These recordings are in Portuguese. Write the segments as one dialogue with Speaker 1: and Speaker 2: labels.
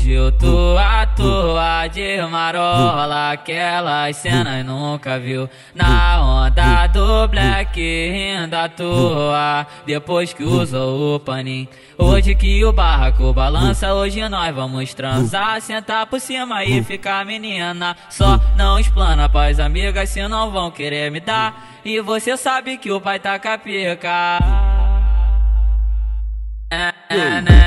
Speaker 1: Hoje eu tô à toa de marola, aquelas cenas nunca viu. Na onda do black rindo à toa, depois que usou o paninho. Hoje que o barraco balança, hoje nós vamos transar, sentar por cima e ficar menina. Só não explana pras amigas, se não vão querer me dar. E você sabe que o pai tá capica. É, é, né?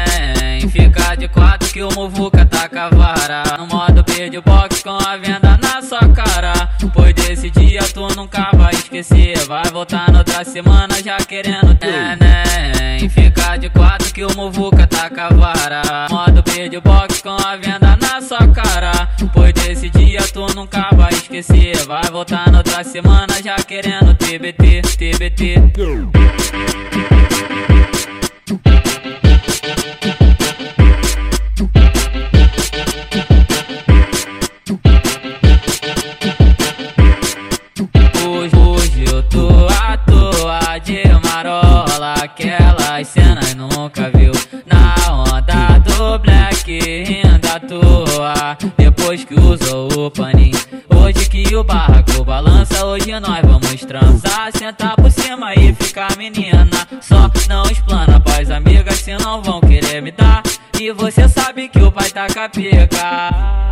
Speaker 1: Fica de quatro que o Muvuca tá cavara No modo perde box com a venda na sua cara. Pois desse dia tu nunca vai esquecer. Vai voltar na outra semana já querendo né? Fica de quatro que o Muvuca tá cavara Modo perde box com a venda na sua cara. Pois desse dia tu nunca vai esquecer. Vai voltar na outra semana já querendo TBT, TBT nunca viu. Na onda do black rindo à toa, depois que usou o paninho. Hoje que o barraco balança, hoje nós vamos transar. Sentar por cima e ficar menina. Só não explana pras amigas, se não vão querer me dar. E você sabe que o pai tá capica.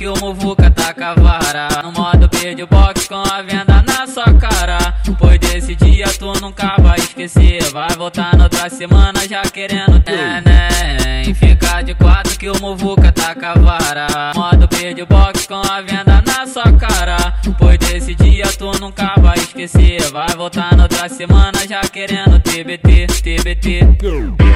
Speaker 1: Que o Muvuca tá cavara. No modo perde box com a venda na sua cara. Pois desse dia tu nunca vai esquecer. Vai voltar na outra semana já querendo né? Fica de quatro que o Muvuca tá cavara. Modo perde box com a venda na sua cara. Pois desse dia tu nunca vai esquecer. Vai voltar na outra semana já querendo TBT, TBT.